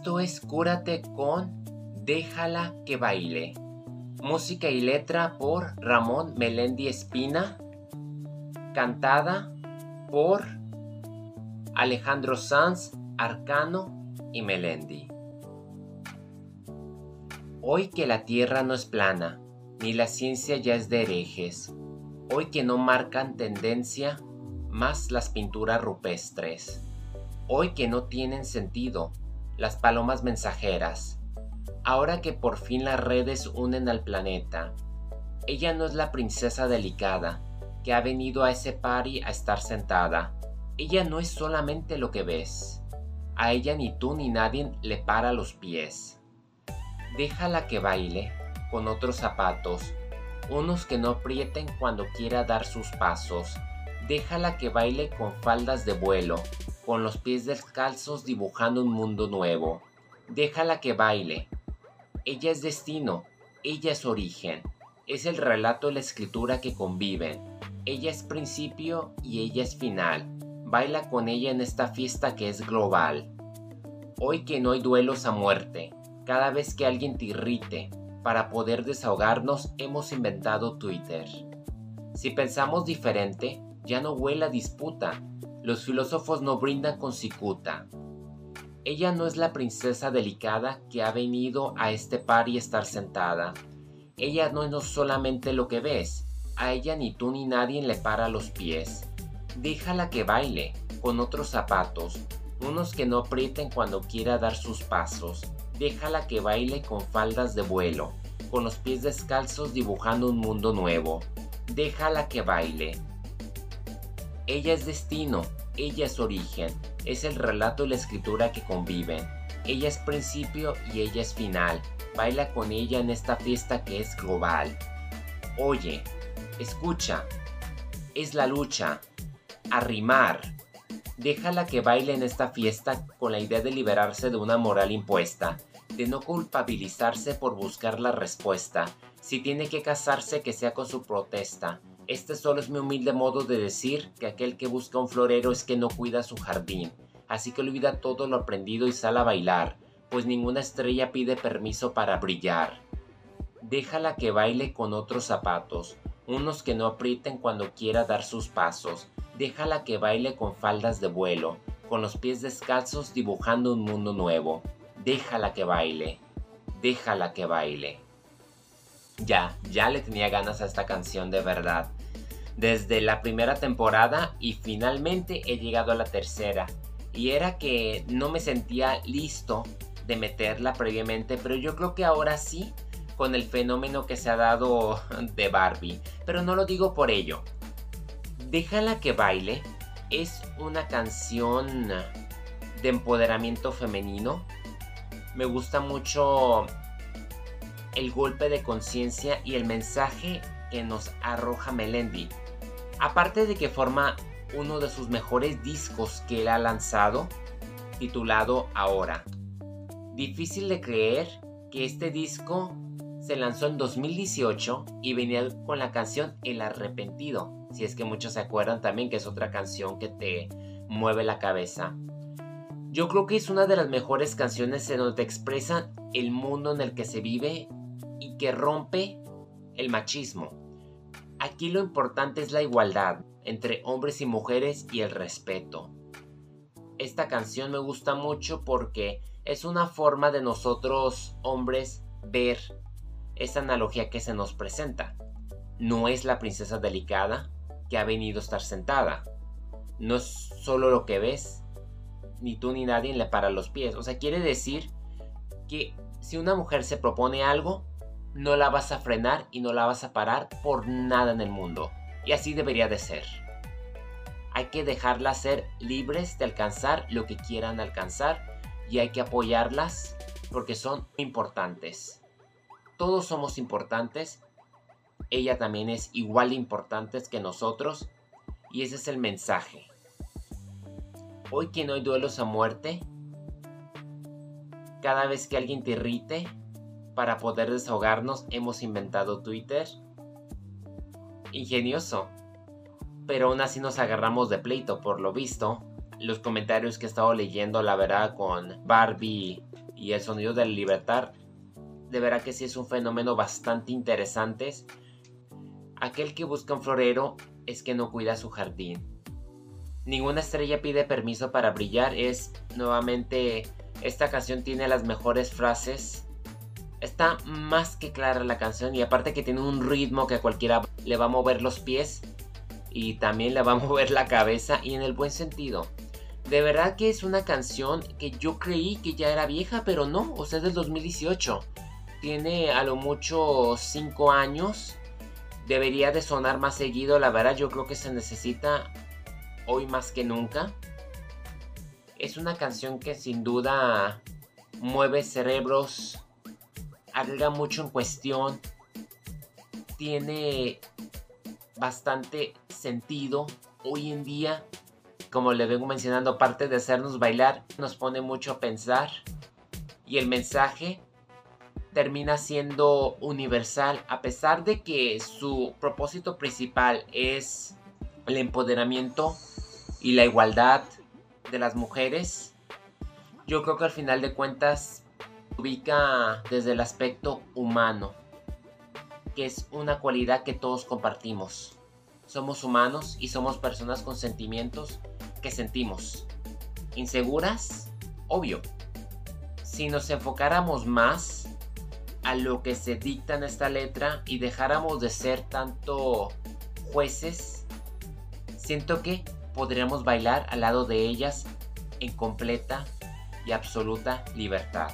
Esto es Cúrate con Déjala que baile. Música y letra por Ramón Melendi Espina. Cantada por Alejandro Sanz, Arcano y Melendi. Hoy que la tierra no es plana, ni la ciencia ya es de herejes. Hoy que no marcan tendencia más las pinturas rupestres. Hoy que no tienen sentido las palomas mensajeras. Ahora que por fin las redes unen al planeta, ella no es la princesa delicada que ha venido a ese party a estar sentada. Ella no es solamente lo que ves. A ella ni tú ni nadie le para los pies. Déjala que baile con otros zapatos, unos que no aprieten cuando quiera dar sus pasos. Déjala que baile con faldas de vuelo, con los pies descalzos dibujando un mundo nuevo. Déjala que baile. Ella es destino, ella es origen, es el relato y la escritura que conviven. Ella es principio y ella es final. Baila con ella en esta fiesta que es global. Hoy que no hay duelos a muerte, cada vez que alguien te irrite, para poder desahogarnos hemos inventado Twitter. Si pensamos diferente, ya no huele disputa, los filósofos no brindan con cicuta. Ella no es la princesa delicada que ha venido a este par y estar sentada. Ella no es solamente lo que ves, a ella ni tú ni nadie le para los pies. Déjala que baile, con otros zapatos, unos que no aprieten cuando quiera dar sus pasos. Déjala que baile con faldas de vuelo, con los pies descalzos dibujando un mundo nuevo. Déjala que baile, ella es destino, ella es origen, es el relato y la escritura que conviven. Ella es principio y ella es final. Baila con ella en esta fiesta que es global. Oye, escucha, es la lucha. Arrimar. Déjala que baile en esta fiesta con la idea de liberarse de una moral impuesta, de no culpabilizarse por buscar la respuesta. Si tiene que casarse, que sea con su protesta este solo es mi humilde modo de decir que aquel que busca un florero es que no cuida su jardín, así que olvida todo lo aprendido y sal a bailar, pues ninguna estrella pide permiso para brillar. Déjala que baile con otros zapatos, unos que no aprieten cuando quiera dar sus pasos. Déjala que baile con faldas de vuelo, con los pies descalzos dibujando un mundo nuevo. Déjala que baile, déjala que baile. Ya, ya le tenía ganas a esta canción de verdad desde la primera temporada y finalmente he llegado a la tercera. Y era que no me sentía listo de meterla previamente, pero yo creo que ahora sí, con el fenómeno que se ha dado de Barbie. Pero no lo digo por ello. Déjala que baile es una canción de empoderamiento femenino. Me gusta mucho el golpe de conciencia y el mensaje que nos arroja Melendi. Aparte de que forma uno de sus mejores discos que él ha lanzado, titulado Ahora. Difícil de creer que este disco se lanzó en 2018 y venía con la canción El Arrepentido, si es que muchos se acuerdan también que es otra canción que te mueve la cabeza. Yo creo que es una de las mejores canciones en donde expresa el mundo en el que se vive y que rompe el machismo. Aquí lo importante es la igualdad entre hombres y mujeres y el respeto. Esta canción me gusta mucho porque es una forma de nosotros hombres ver esa analogía que se nos presenta. No es la princesa delicada que ha venido a estar sentada. No es solo lo que ves, ni tú ni nadie le para los pies. O sea, quiere decir que si una mujer se propone algo, no la vas a frenar y no la vas a parar por nada en el mundo. Y así debería de ser. Hay que dejarlas ser libres de alcanzar lo que quieran alcanzar y hay que apoyarlas porque son importantes. Todos somos importantes. Ella también es igual de importante que nosotros y ese es el mensaje. Hoy que no hay duelos a muerte, cada vez que alguien te irrite, para poder desahogarnos hemos inventado Twitter. Ingenioso. Pero aún así nos agarramos de pleito, por lo visto. Los comentarios que he estado leyendo, la verdad, con Barbie y el sonido de la libertad, de verdad que sí es un fenómeno bastante interesante. Aquel que busca un florero es que no cuida su jardín. Ninguna estrella pide permiso para brillar es nuevamente esta canción tiene las mejores frases. Está más que clara la canción y aparte que tiene un ritmo que a cualquiera le va a mover los pies y también le va a mover la cabeza y en el buen sentido. De verdad que es una canción que yo creí que ya era vieja, pero no, o sea, es del 2018. Tiene a lo mucho 5 años. Debería de sonar más seguido, la verdad yo creo que se necesita hoy más que nunca. Es una canción que sin duda mueve cerebros, agrega mucho en cuestión, tiene bastante sentido hoy en día. Como le vengo mencionando, aparte de hacernos bailar, nos pone mucho a pensar. Y el mensaje termina siendo universal, a pesar de que su propósito principal es el empoderamiento y la igualdad de las mujeres. Yo creo que al final de cuentas ubica desde el aspecto humano que es una cualidad que todos compartimos. Somos humanos y somos personas con sentimientos que sentimos. ¿Inseguras? Obvio. Si nos enfocáramos más a lo que se dicta en esta letra y dejáramos de ser tanto jueces, siento que podríamos bailar al lado de ellas en completa y absoluta libertad.